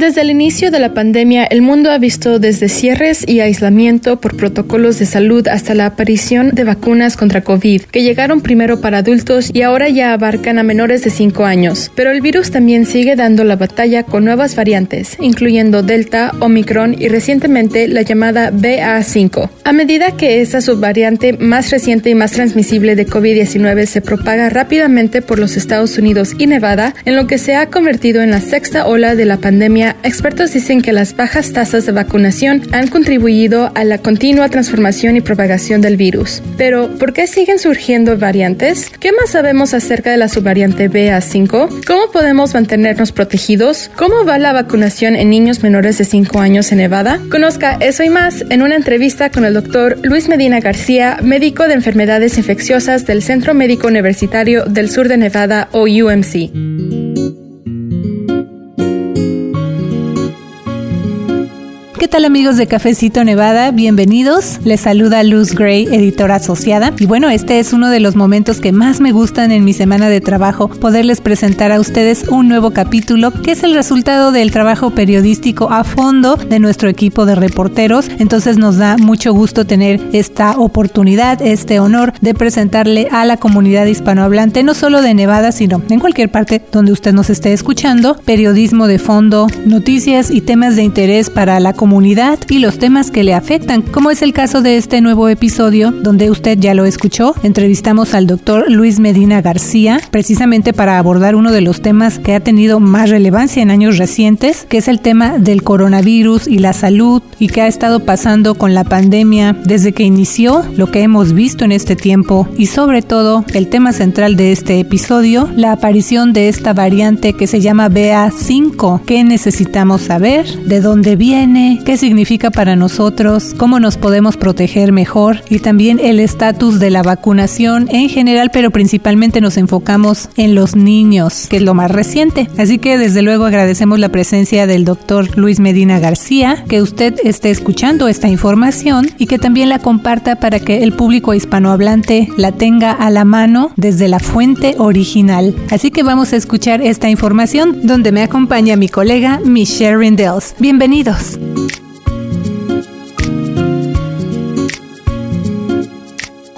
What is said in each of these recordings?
Desde el inicio de la pandemia, el mundo ha visto desde cierres y aislamiento por protocolos de salud hasta la aparición de vacunas contra COVID, que llegaron primero para adultos y ahora ya abarcan a menores de 5 años. Pero el virus también sigue dando la batalla con nuevas variantes, incluyendo Delta, Omicron y recientemente la llamada BA5. A medida que esta subvariante más reciente y más transmisible de COVID-19 se propaga rápidamente por los Estados Unidos y Nevada, en lo que se ha convertido en la sexta ola de la pandemia expertos dicen que las bajas tasas de vacunación han contribuido a la continua transformación y propagación del virus. Pero, ¿por qué siguen surgiendo variantes? ¿Qué más sabemos acerca de la subvariante BA5? ¿Cómo podemos mantenernos protegidos? ¿Cómo va la vacunación en niños menores de 5 años en Nevada? Conozca eso y más en una entrevista con el doctor Luis Medina García, médico de enfermedades infecciosas del Centro Médico Universitario del Sur de Nevada o UMC. ¿Qué tal amigos de Cafecito Nevada? Bienvenidos. Les saluda Luz Gray, editora asociada. Y bueno, este es uno de los momentos que más me gustan en mi semana de trabajo, poderles presentar a ustedes un nuevo capítulo que es el resultado del trabajo periodístico a fondo de nuestro equipo de reporteros. Entonces nos da mucho gusto tener esta oportunidad, este honor de presentarle a la comunidad hispanohablante, no solo de Nevada, sino en cualquier parte donde usted nos esté escuchando, periodismo de fondo, noticias y temas de interés para la comunidad comunidad y los temas que le afectan, como es el caso de este nuevo episodio donde usted ya lo escuchó. Entrevistamos al doctor Luis Medina García precisamente para abordar uno de los temas que ha tenido más relevancia en años recientes, que es el tema del coronavirus y la salud y que ha estado pasando con la pandemia desde que inició, lo que hemos visto en este tiempo y sobre todo el tema central de este episodio, la aparición de esta variante que se llama BA5. ¿Qué necesitamos saber? ¿De dónde viene? Qué significa para nosotros, cómo nos podemos proteger mejor y también el estatus de la vacunación en general, pero principalmente nos enfocamos en los niños, que es lo más reciente. Así que desde luego agradecemos la presencia del doctor Luis Medina García, que usted esté escuchando esta información y que también la comparta para que el público hispanohablante la tenga a la mano desde la fuente original. Así que vamos a escuchar esta información donde me acompaña mi colega Michelle Rindels. Bienvenidos.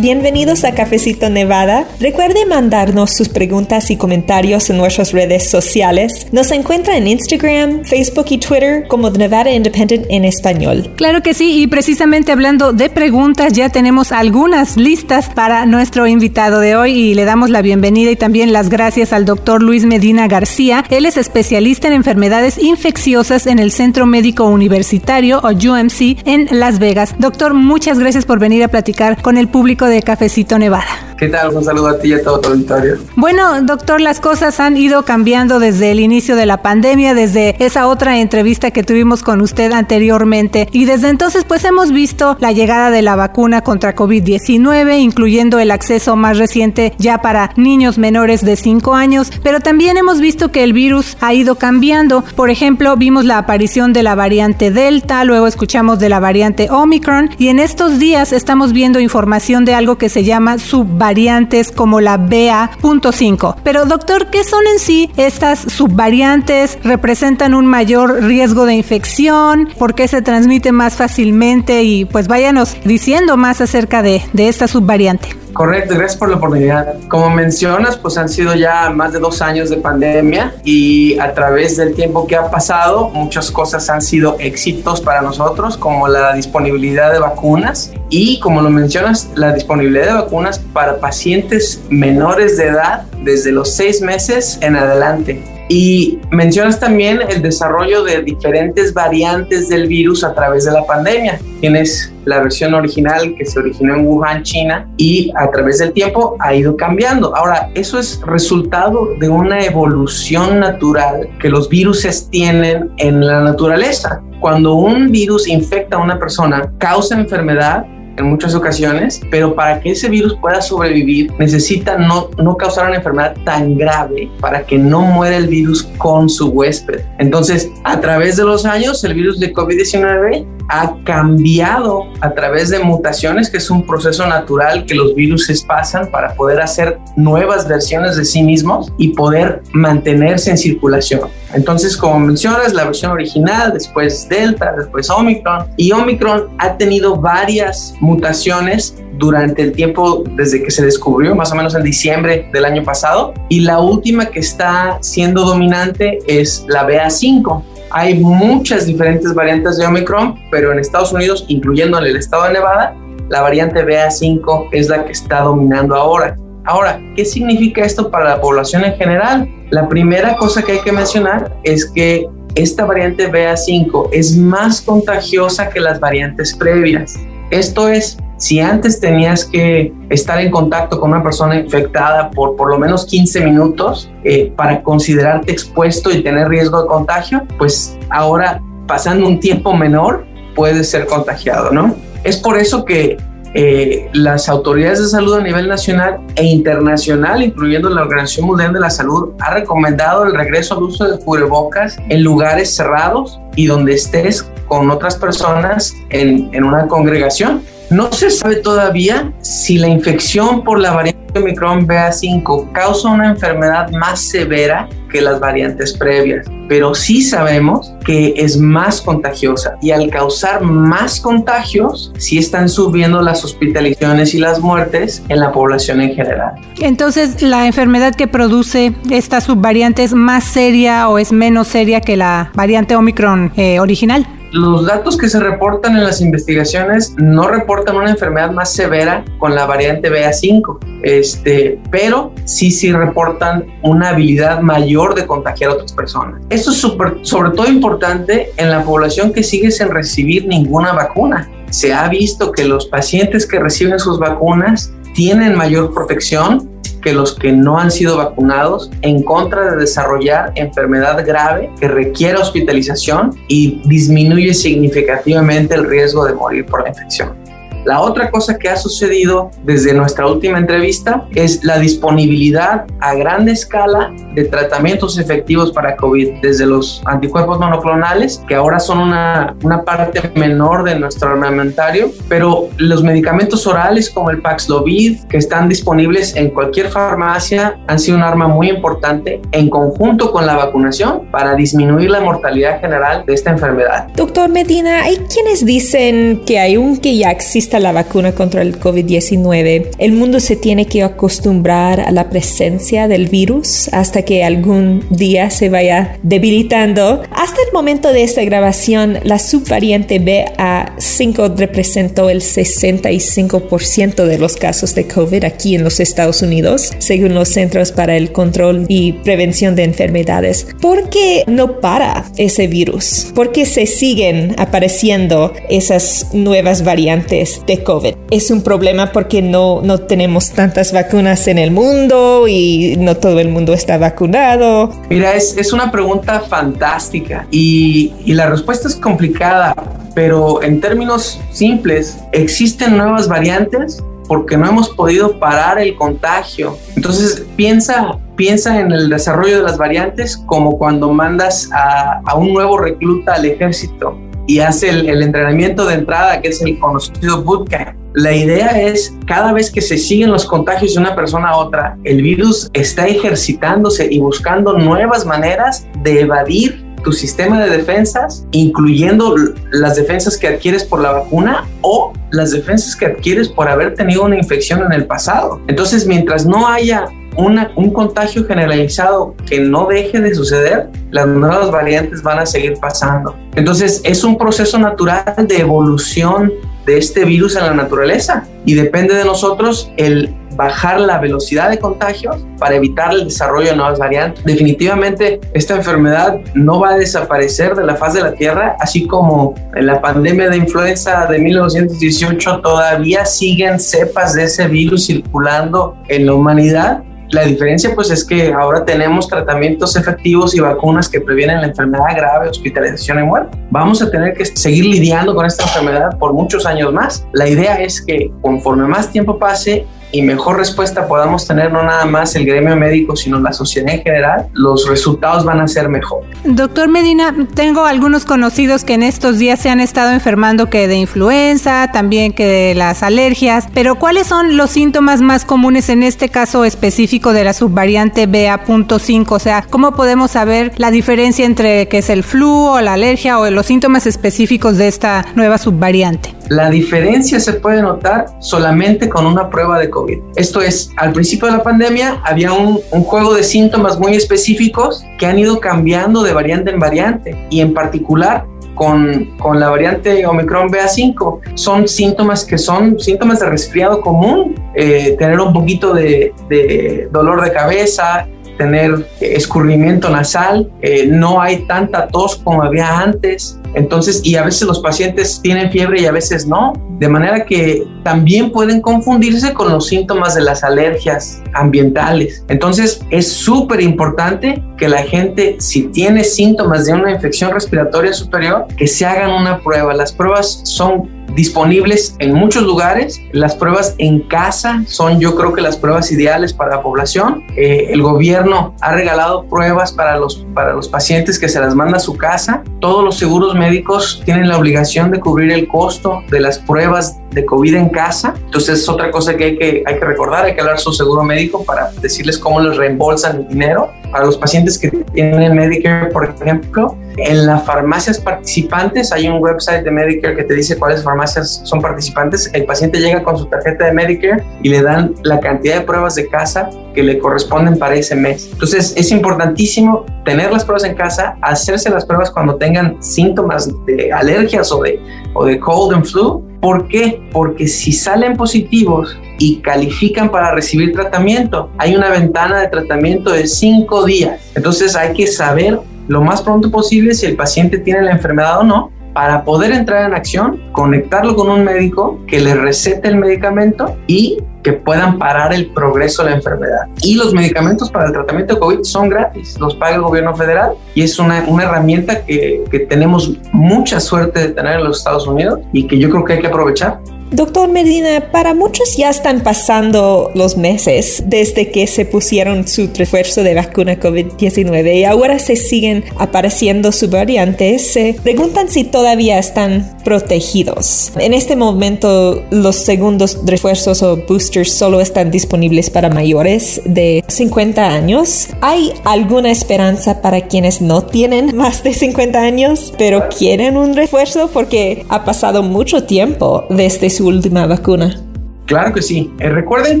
Bienvenidos a Cafecito Nevada. Recuerde mandarnos sus preguntas y comentarios en nuestras redes sociales. Nos encuentra en Instagram, Facebook y Twitter como Nevada Independent en español. Claro que sí, y precisamente hablando de preguntas, ya tenemos algunas listas para nuestro invitado de hoy y le damos la bienvenida y también las gracias al doctor Luis Medina García. Él es especialista en enfermedades infecciosas en el Centro Médico Universitario o UMC en Las Vegas. Doctor, muchas gracias por venir a platicar con el público de Cafecito Nevada. ¿Qué tal? Un saludo a ti y a todo tu auditorio. Bueno, doctor, las cosas han ido cambiando desde el inicio de la pandemia, desde esa otra entrevista que tuvimos con usted anteriormente. Y desde entonces, pues hemos visto la llegada de la vacuna contra COVID-19, incluyendo el acceso más reciente ya para niños menores de 5 años. Pero también hemos visto que el virus ha ido cambiando. Por ejemplo, vimos la aparición de la variante Delta, luego escuchamos de la variante Omicron. Y en estos días estamos viendo información de algo que se llama subvariante variantes como la BA.5. Pero doctor, ¿qué son en sí estas subvariantes? ¿Representan un mayor riesgo de infección? ¿Por qué se transmite más fácilmente? Y pues váyanos diciendo más acerca de, de esta subvariante. Correcto, gracias por la oportunidad. Como mencionas, pues han sido ya más de dos años de pandemia y a través del tiempo que ha pasado, muchas cosas han sido éxitos para nosotros, como la disponibilidad de vacunas y, como lo mencionas, la disponibilidad de vacunas para pacientes menores de edad desde los seis meses en adelante. Y mencionas también el desarrollo de diferentes variantes del virus a través de la pandemia. Tienes la versión original que se originó en Wuhan, China, y a través del tiempo ha ido cambiando. Ahora, eso es resultado de una evolución natural que los virus tienen en la naturaleza. Cuando un virus infecta a una persona, causa enfermedad, en muchas ocasiones, pero para que ese virus pueda sobrevivir necesita no, no causar una enfermedad tan grave para que no muera el virus con su huésped. Entonces, a través de los años, el virus de COVID-19 ha cambiado a través de mutaciones, que es un proceso natural que los virus pasan para poder hacer nuevas versiones de sí mismos y poder mantenerse en circulación. Entonces, como mencionas, la versión original, después Delta, después Omicron, y Omicron ha tenido varias mutaciones durante el tiempo desde que se descubrió, más o menos en diciembre del año pasado, y la última que está siendo dominante es la BA5. Hay muchas diferentes variantes de Omicron, pero en Estados Unidos, incluyendo en el estado de Nevada, la variante BA5 es la que está dominando ahora. Ahora, ¿qué significa esto para la población en general? La primera cosa que hay que mencionar es que esta variante BA5 es más contagiosa que las variantes previas. Esto es, si antes tenías que estar en contacto con una persona infectada por por lo menos 15 minutos eh, para considerarte expuesto y tener riesgo de contagio, pues ahora pasando un tiempo menor puedes ser contagiado, ¿no? Es por eso que eh, las autoridades de salud a nivel nacional e internacional, incluyendo la Organización Mundial de la Salud, ha recomendado el regreso al uso de cubrebocas en lugares cerrados y donde estés con otras personas en, en una congregación. No se sabe todavía si la infección por la variante Omicron BA5 causa una enfermedad más severa que las variantes previas, pero sí sabemos que es más contagiosa y al causar más contagios, sí están subiendo las hospitalizaciones y las muertes en la población en general. Entonces, ¿la enfermedad que produce esta subvariante es más seria o es menos seria que la variante Omicron eh, original? Los datos que se reportan en las investigaciones no reportan una enfermedad más severa con la variante BA5, este, pero sí sí reportan una habilidad mayor de contagiar a otras personas. Esto es sobre todo importante en la población que sigue sin recibir ninguna vacuna. Se ha visto que los pacientes que reciben sus vacunas tienen mayor protección que los que no han sido vacunados en contra de desarrollar enfermedad grave que requiere hospitalización y disminuye significativamente el riesgo de morir por la infección. La otra cosa que ha sucedido desde nuestra última entrevista es la disponibilidad a gran escala de tratamientos efectivos para COVID, desde los anticuerpos monoclonales, que ahora son una, una parte menor de nuestro armamentario, pero los medicamentos orales como el Paxlovid, que están disponibles en cualquier farmacia, han sido un arma muy importante en conjunto con la vacunación para disminuir la mortalidad general de esta enfermedad. Doctor Medina, hay quienes dicen que hay un que ya existe la vacuna contra el COVID-19, el mundo se tiene que acostumbrar a la presencia del virus hasta que algún día se vaya debilitando. Hasta el momento de esta grabación, la subvariante BA5 representó el 65% de los casos de COVID aquí en los Estados Unidos, según los Centros para el Control y Prevención de Enfermedades. ¿Por qué no para ese virus? ¿Por qué se siguen apareciendo esas nuevas variantes de COVID. Es un problema porque no, no tenemos tantas vacunas en el mundo y no todo el mundo está vacunado. Mira, es, es una pregunta fantástica y, y la respuesta es complicada, pero en términos simples, ¿existen nuevas variantes? porque no hemos podido parar el contagio. Entonces piensa, piensa en el desarrollo de las variantes como cuando mandas a, a un nuevo recluta al ejército y hace el, entrenamiento de entrada, que es el conocido bootcamp. La idea es, cada vez que se siguen los contagios de una persona a otra, el virus está ejercitándose y buscando nuevas maneras de evadir tu sistema de defensas, incluyendo las defensas que adquieres por la vacuna o las defensas que adquieres por haber tenido una infección en el pasado. Entonces, mientras no haya un contagio generalizado que no deje de suceder, las nuevas variantes van a seguir pasando. Entonces es un proceso natural de evolución de este virus en la naturaleza y depende de nosotros el bajar la velocidad de contagios para evitar el desarrollo de nuevas variantes. Definitivamente esta enfermedad no va a desaparecer de la faz de la Tierra, así como en la pandemia de influenza de 1918 todavía siguen cepas de ese virus circulando en la humanidad la diferencia pues es que ahora tenemos tratamientos efectivos y vacunas que previenen la enfermedad grave, hospitalización y muerte. Vamos a tener que seguir lidiando con esta enfermedad por muchos años más. La idea es que conforme más tiempo pase y mejor respuesta podamos tener no nada más el gremio médico, sino la sociedad en general, los resultados van a ser mejor. Doctor Medina, tengo algunos conocidos que en estos días se han estado enfermando que de influenza, también que de las alergias, pero ¿cuáles son los síntomas más comunes en este caso específico de la subvariante BA.5? O sea, ¿cómo podemos saber la diferencia entre que es el flu o la alergia o los síntomas específicos de esta nueva subvariante? La diferencia se puede notar solamente con una prueba de COVID. Esto es, al principio de la pandemia había un, juego de síntomas muy específicos que han ido cambiando de variante en variante y en particular con, con, la variante Omicron BA5 son síntomas que son síntomas de resfriado común, eh, tener un poquito de, de, dolor de cabeza, tener escurrimiento nasal, eh, no hay tanta tos como había antes, entonces, y a veces los pacientes tienen fiebre y a veces no, de manera que también pueden confundirse con los síntomas de las alergias ambientales. Entonces, es súper importante que la gente, si tiene síntomas de una infección respiratoria superior, que se hagan una prueba. Las pruebas son disponibles en muchos lugares. Las pruebas en casa son yo creo que las pruebas ideales para la población. Eh, el gobierno ha regalado pruebas para los, para los pacientes que se las manda a su casa. Todos los seguros médicos tienen la obligación de cubrir el costo de las pruebas de COVID en casa. Entonces es otra cosa que hay que, hay que recordar, hay que hablar su seguro médico para decirles cómo les reembolsan el dinero. Para los pacientes que tienen Medicare, por ejemplo, en las farmacias participantes hay un website de Medicare que te dice cuáles farmacias son participantes. El paciente llega con su tarjeta de Medicare y le dan la cantidad de pruebas de casa que le corresponden para ese mes. Entonces es importantísimo tener las pruebas en casa, hacerse las pruebas cuando tengan síntomas de alergias o de, o de cold and flu ¿Por qué? Porque si salen positivos y califican para recibir tratamiento, hay una ventana de tratamiento de cinco días. Entonces hay que saber lo más pronto posible si el paciente tiene la enfermedad o no para poder entrar en acción, conectarlo con un médico que le recete el medicamento y que puedan parar el progreso de la enfermedad. Y los medicamentos para el tratamiento de COVID son gratis, los paga el gobierno federal y es una, una herramienta que, que tenemos mucha suerte de tener en los Estados Unidos y que yo creo que hay que aprovechar. Doctor Medina, para muchos ya están pasando los meses desde que se pusieron su refuerzo de vacuna COVID-19 y ahora se siguen apareciendo subvariantes. Se preguntan si todavía están protegidos. En este momento, los segundos refuerzos o boosters solo están disponibles para mayores de 50 años. ¿Hay alguna esperanza para quienes no tienen más de 50 años, pero quieren un refuerzo? Porque ha pasado mucho tiempo desde su última vacuna. Claro que sí. Eh, recuerden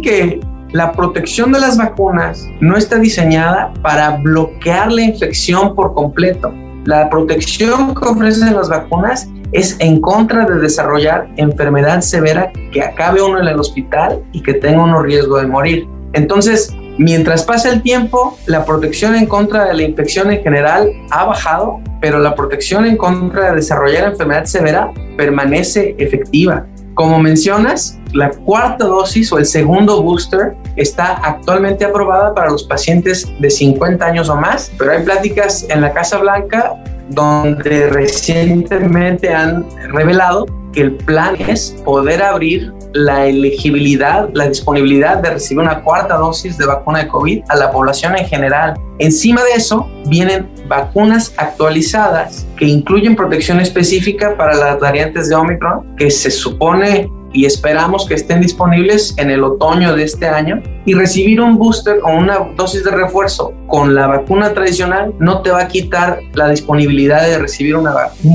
que la protección de las vacunas no está diseñada para bloquear la infección por completo. La protección que ofrecen las vacunas es en contra de desarrollar enfermedad severa que acabe uno en el hospital y que tenga uno riesgo de morir. Entonces, mientras pasa el tiempo, la protección en contra de la infección en general ha bajado, pero la protección en contra de desarrollar enfermedad severa permanece efectiva. Como mencionas, la cuarta dosis o el segundo booster está actualmente aprobada para los pacientes de 50 años o más, pero hay pláticas en la Casa Blanca donde recientemente han revelado que el plan es poder abrir la elegibilidad, la disponibilidad de recibir una cuarta dosis de vacuna de COVID a la población en general. Encima de eso vienen vacunas actualizadas que incluyen protección específica para las variantes de Omicron que se supone y esperamos que estén disponibles en el otoño de este año. Y recibir un booster o una dosis de refuerzo con la vacuna tradicional no te va a quitar la disponibilidad de recibir un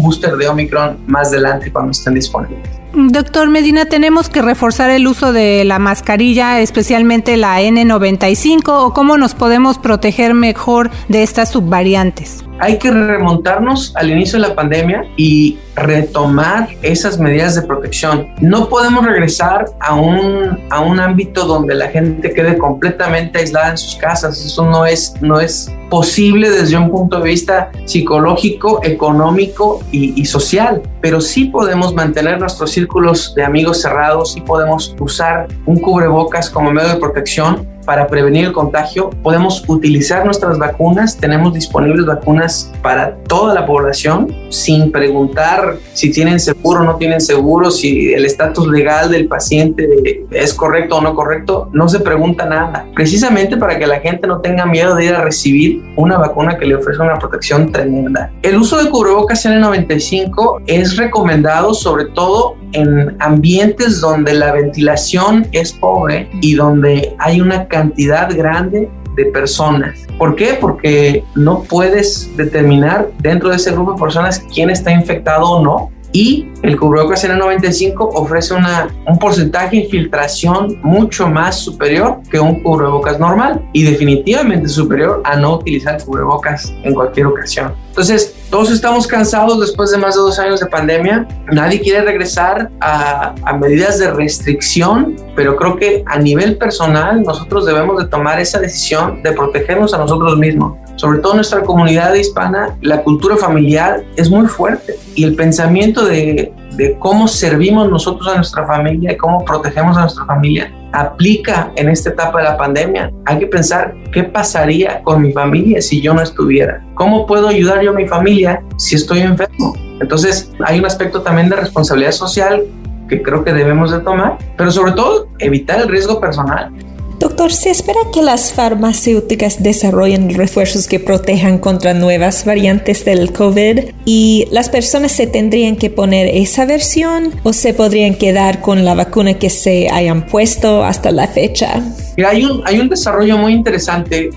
booster de Omicron más adelante cuando estén disponibles. Doctor Medina, tenemos que reforzar el uso de la mascarilla, especialmente la N95, o cómo nos podemos proteger mejor de estas subvariantes. Hay que remontarnos al inicio de la pandemia y retomar esas medidas de protección. No podemos regresar a un, a un ámbito donde la gente quede completamente aislada en sus casas. Eso no es, no es posible desde un punto de vista psicológico, económico y, y social. Pero sí podemos mantener nuestros círculos de amigos cerrados, y podemos usar un cubrebocas como medio de protección para prevenir el contagio. Podemos utilizar nuestras vacunas, tenemos disponibles vacunas para toda la población sin preguntar si tienen seguro o no tienen seguro, si el estatus legal del paciente es correcto o no correcto, no se pregunta nada. Precisamente para que la gente no tenga miedo de ir a recibir una vacuna que le ofrece una protección tremenda. El uso de cubrebocas N95 es recomendado sobre todo en ambientes donde la ventilación es pobre y donde hay una cantidad grande de personas. ¿Por qué? Porque no puedes determinar dentro de ese grupo de personas quién está infectado o no. Y el cubrebocas N95 ofrece una, un porcentaje de infiltración mucho más superior que un cubrebocas normal y definitivamente superior a no utilizar cubrebocas en cualquier ocasión. Entonces, todos estamos cansados después de más de dos años de pandemia. Nadie quiere regresar a, a, medidas de restricción, pero creo que a nivel personal nosotros debemos de tomar esa decisión de protegernos a nosotros mismos. Sobre todo en nuestra comunidad hispana, la cultura familiar es muy fuerte y el pensamiento de, de cómo servimos nosotros a nuestra familia y cómo protegemos a nuestra familia aplica en esta etapa de la pandemia. Hay que pensar qué pasaría con mi familia si yo no estuviera. ¿Cómo puedo ayudar yo a mi familia si estoy enfermo? Entonces hay un aspecto también de responsabilidad social que creo que debemos de tomar, pero sobre todo evitar el riesgo personal. Doctor, ¿se espera que las farmacéuticas desarrollen refuerzos que protejan contra nuevas variantes del COVID y las personas se tendrían que poner esa versión o se podrían quedar con la vacuna que se hayan puesto hasta la fecha? Mira, hay un, hay un desarrollo muy interesante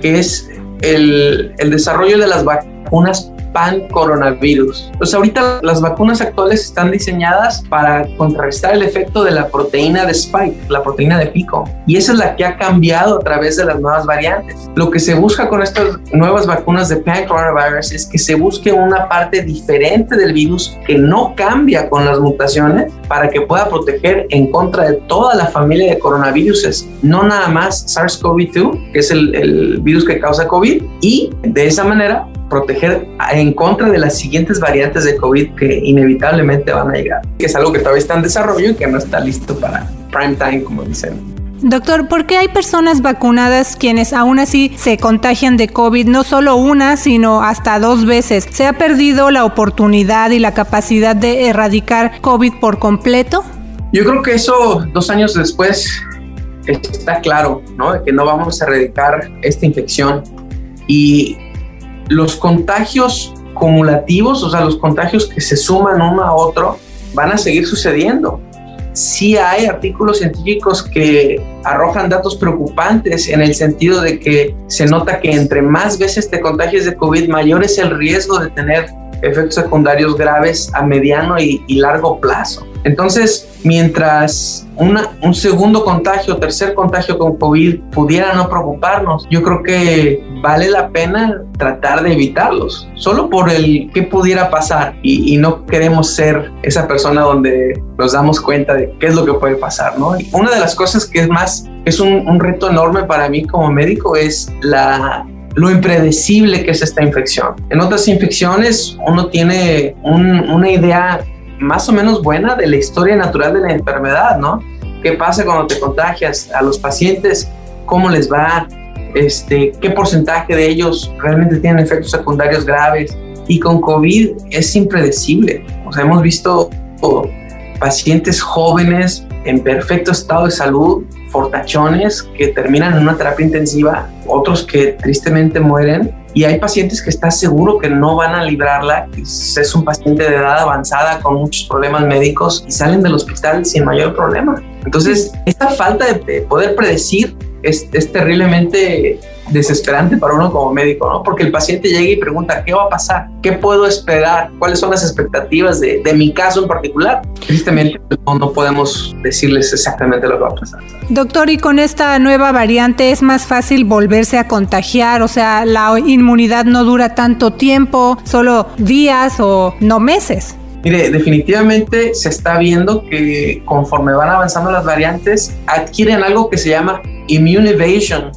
que es el, el desarrollo de las vacunas pan coronavirus. Pues ahorita las vacunas actuales están diseñadas para contrarrestar el efecto de la proteína de spike, la proteína de pico. Y esa es la que ha cambiado a través de las nuevas variantes. Lo que se busca con estas nuevas vacunas de pan coronavirus es que se busque una parte diferente del virus que no cambia con las mutaciones para que pueda proteger en contra de toda la familia de coronavirus, no nada más SARS-CoV-2, que es el, el virus que causa COVID, y de esa manera proteger en contra de las siguientes variantes de COVID que inevitablemente van a llegar, que es algo que todavía está en desarrollo y que no está listo para prime time, como dicen. Doctor, ¿por qué hay personas vacunadas quienes aún así se contagian de COVID no solo una, sino hasta dos veces? ¿Se ha perdido la oportunidad y la capacidad de erradicar COVID por completo? Yo creo que eso dos años después está claro, ¿no? Que no vamos a erradicar esta infección. Y los contagios cumulativos, o sea, los contagios que se suman uno a otro, van a seguir sucediendo. Sí hay artículos científicos que arrojan datos preocupantes en el sentido de que se nota que entre más veces te contagies de COVID, mayor es el riesgo de tener efectos secundarios graves a mediano y, y largo plazo. Entonces, mientras una, un segundo contagio, tercer contagio con COVID pudiera no preocuparnos, yo creo que vale la pena tratar de evitarlos, solo por el que pudiera pasar y, y, no queremos ser esa persona donde nos damos cuenta de qué es lo que puede pasar, ¿no? Y una de las cosas que es más, es un, un reto enorme para mí como médico es la lo impredecible que es esta infección. En otras infecciones uno tiene un, una idea más o menos buena de la historia natural de la enfermedad, ¿no? ¿Qué pasa cuando te contagias a los pacientes? ¿Cómo les va? Este, ¿Qué porcentaje de ellos realmente tienen efectos secundarios graves? Y con COVID es impredecible. O sea, hemos visto pacientes jóvenes en perfecto estado de salud, fortachones que terminan en una terapia intensiva, otros que tristemente mueren y hay pacientes que está seguro que no van a librarla, es un paciente de edad avanzada con muchos problemas médicos y salen del hospital sin mayor problema. Entonces, esta falta de poder predecir es, es terriblemente desesperante para uno como médico, ¿no? Porque el paciente llega y pregunta, ¿qué va a pasar? ¿Qué puedo esperar? ¿Cuáles son las expectativas de, de mi caso en particular? Tristemente, no, no podemos decirles exactamente lo que va a pasar. Doctor, y con esta nueva variante es más fácil volverse a contagiar, o sea, la inmunidad no dura tanto tiempo, solo días o no meses. Mire, definitivamente se está viendo que conforme van avanzando las variantes, adquieren algo que se llama immune evasion.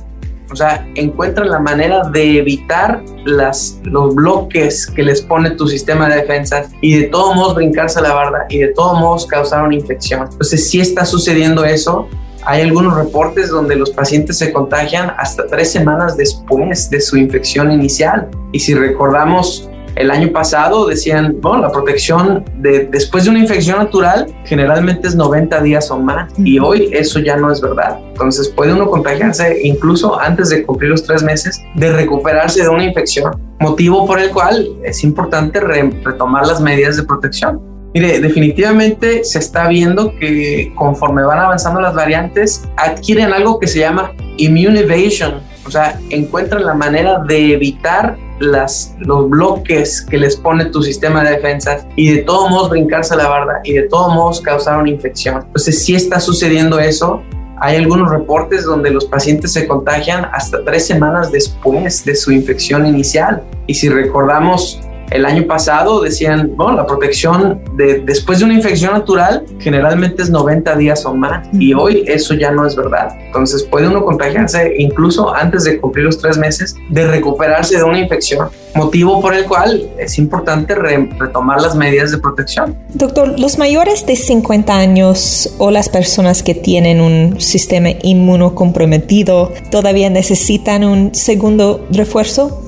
O sea, encuentran la manera de evitar las, los bloques que les pone tu sistema de defensas y de todos modos brincarse la barda y de todos modos causar una infección. Entonces, sí está sucediendo eso. Hay algunos reportes donde los pacientes se contagian hasta tres semanas después de su infección inicial. Y si recordamos el año pasado decían, bueno, la protección de, después de una infección natural generalmente es 90 días o más y hoy eso ya no es verdad. Entonces puede uno contagiarse incluso antes de cumplir los tres meses de recuperarse de una infección, motivo por el cual es importante retomar las medidas de protección. Mire, definitivamente se está viendo que conforme van avanzando las variantes, adquieren algo que se llama immune evasion, o sea, encuentran la manera de evitar los bloques que les pone tu sistema de defensas y de todos modos brincarse la barda y de todos modos causar una infección. Entonces, si está sucediendo eso. Hay algunos reportes donde los pacientes se contagian hasta tres semanas después de su infección inicial. Y si recordamos el año pasado decían, bueno, la protección de, después de una infección natural generalmente es 90 días o más y hoy eso ya no es verdad. Entonces puede uno contagiarse incluso antes de cumplir los tres meses de recuperarse de una infección, motivo por el cual es importante retomar las medidas de protección. Doctor, ¿los mayores de 50 años o las personas que tienen un sistema inmunocomprometido todavía necesitan un segundo refuerzo?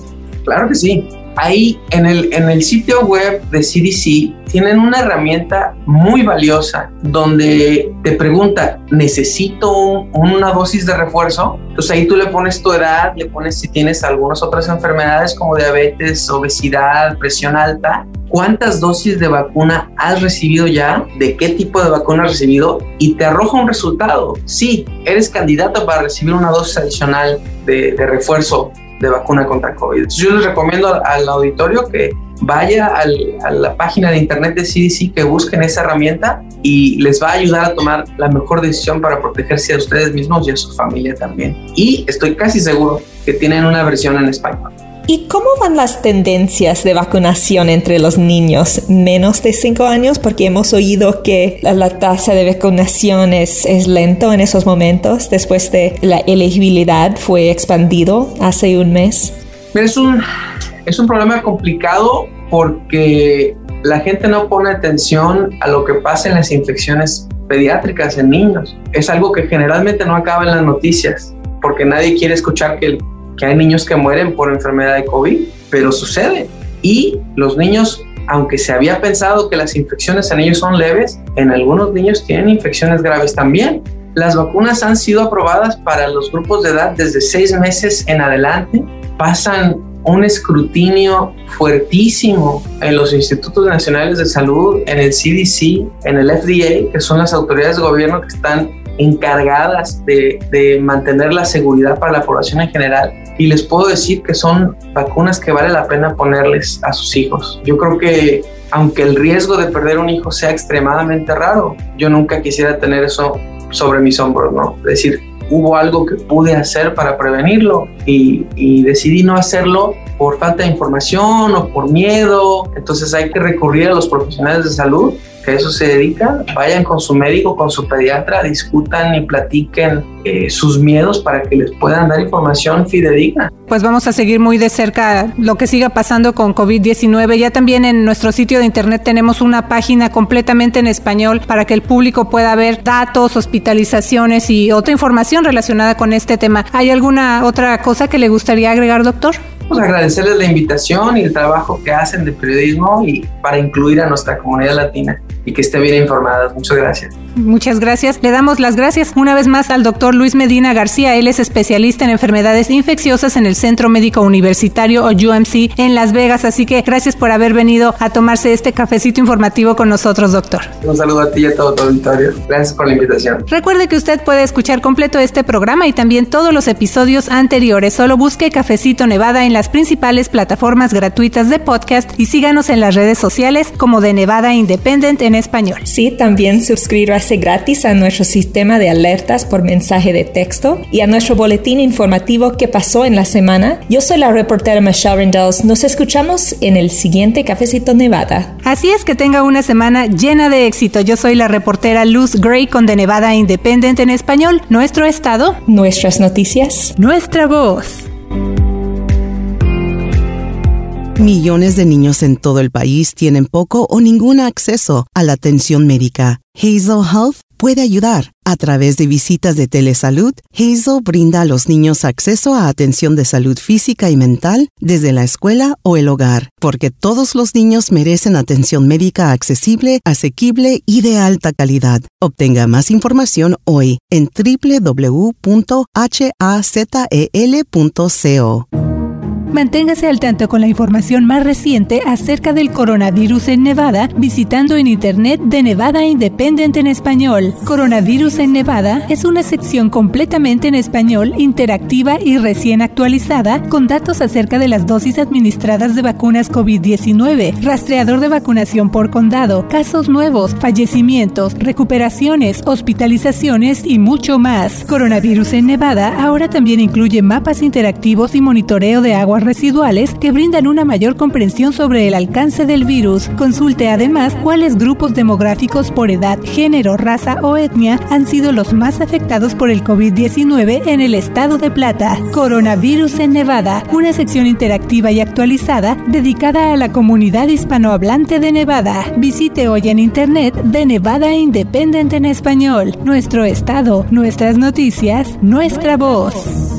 Claro que sí ahí en el, en el sitio web de CDC tienen una herramienta muy valiosa donde te pregunta, ¿necesito una dosis de refuerzo? Entonces ahí tú le pones tu edad, le pones si tienes algunas otras enfermedades como diabetes, obesidad, presión alta. ¿Cuántas dosis de vacuna has recibido ya? ¿De qué tipo de vacuna has recibido? Y te arroja un resultado. Sí, eres candidato para recibir una dosis adicional de, de refuerzo de vacuna contra COVID. yo les recomiendo al, auditorio que vaya a la página de internet de CDC, que busquen esa herramienta y les va a ayudar a tomar la mejor decisión para protegerse a ustedes mismos y a su familia también. Y estoy casi seguro que tienen una versión en español. ¿Y cómo van las tendencias de vacunación entre los niños menos de 5 años? Porque hemos oído que la, tasa de vacunación es, es, lento en esos momentos después de la elegibilidad fue expandido hace un mes. Es un, es un problema complicado porque la gente no pone atención a lo que pasa en las infecciones pediátricas en niños. Es algo que generalmente no acaba en las noticias porque nadie quiere escuchar que el que hay niños que mueren por enfermedad de COVID, pero sucede. Y los niños, aunque se había pensado que las infecciones en ellos son leves, en algunos niños tienen infecciones graves también. Las vacunas han sido aprobadas para los grupos de edad desde seis meses en adelante. Pasan un escrutinio fuertísimo en los institutos nacionales de salud, en el CDC, en el FDA, que son las autoridades de gobierno que están encargadas de, de, mantener la seguridad para la población en general y les puedo decir que son vacunas que vale la pena ponerles a sus hijos. Yo creo que aunque el riesgo de perder un hijo sea extremadamente raro, yo nunca quisiera tener eso sobre mis hombros, ¿no? Es decir, hubo algo que pude hacer para prevenirlo y, y, decidí no hacerlo por falta de información o por miedo. Entonces hay que recurrir a los profesionales de salud a eso se dedican, vayan con su médico, con su pediatra, discutan y platiquen eh, sus miedos para que les puedan dar información fidedigna. Pues vamos a seguir muy de cerca lo que siga pasando con COVID-19. Ya también en nuestro sitio de internet tenemos una página completamente en español para que el público pueda ver datos, hospitalizaciones y otra información relacionada con este tema. ¿Hay alguna otra cosa que le gustaría agregar, doctor? Pues agradecerles la invitación y el trabajo que hacen de periodismo y para incluir a nuestra comunidad latina y que esté bien informada. Muchas gracias. Muchas gracias. Le damos las gracias una vez más al doctor Luis Medina García. Él es especialista en enfermedades infecciosas en el Centro Médico Universitario o UMC en Las Vegas. Así que gracias por haber venido a tomarse este cafecito informativo con nosotros, doctor. Un saludo a ti y a todo tu auditorio. Gracias por la invitación. Recuerde que usted puede escuchar completo este programa y también todos los episodios anteriores. Solo busque Cafecito Nevada en las principales plataformas gratuitas de podcast y síganos en las redes sociales como de Nevada Independent en español. Sí, también suscríbase gratis a nuestro sistema de alertas por mensaje de texto y a nuestro boletín informativo que pasó en la semana. Yo soy la reportera Michelle Rendells. Nos escuchamos en el siguiente Cafecito Nevada. Así es que tenga una semana llena de éxito. Yo soy la reportera Luz Gray con de Nevada Independent en español. Nuestro estado. Nuestras noticias. Nuestra voz. Millones de niños en todo el país tienen poco o ningún acceso a la atención médica. Hazel Health puede ayudar. A través de visitas de telesalud, Hazel brinda a los niños acceso a atención de salud física y mental desde la escuela o el hogar, porque todos los niños merecen atención médica accesible, asequible y de alta calidad. Obtenga más información hoy en www.hazel.co. Manténgase al tanto con la información más reciente acerca del coronavirus en Nevada visitando en internet de Nevada Independent en español. Coronavirus en Nevada es una sección completamente en español, interactiva y recién actualizada con datos acerca de las dosis administradas de vacunas COVID-19, rastreador de vacunación por condado, casos nuevos, fallecimientos, recuperaciones, hospitalizaciones y mucho más. Coronavirus en Nevada ahora también incluye mapas interactivos y monitoreo de agua residuales que brindan una mayor comprensión sobre el alcance del virus. Consulte además cuáles grupos demográficos por edad, género, raza o etnia han sido los más afectados por el COVID-19 en el estado de Plata. Coronavirus en Nevada, una sección interactiva y actualizada dedicada a la comunidad hispanohablante de Nevada. Visite hoy en internet de Nevada Independent en español. Nuestro estado, nuestras noticias, nuestra voz.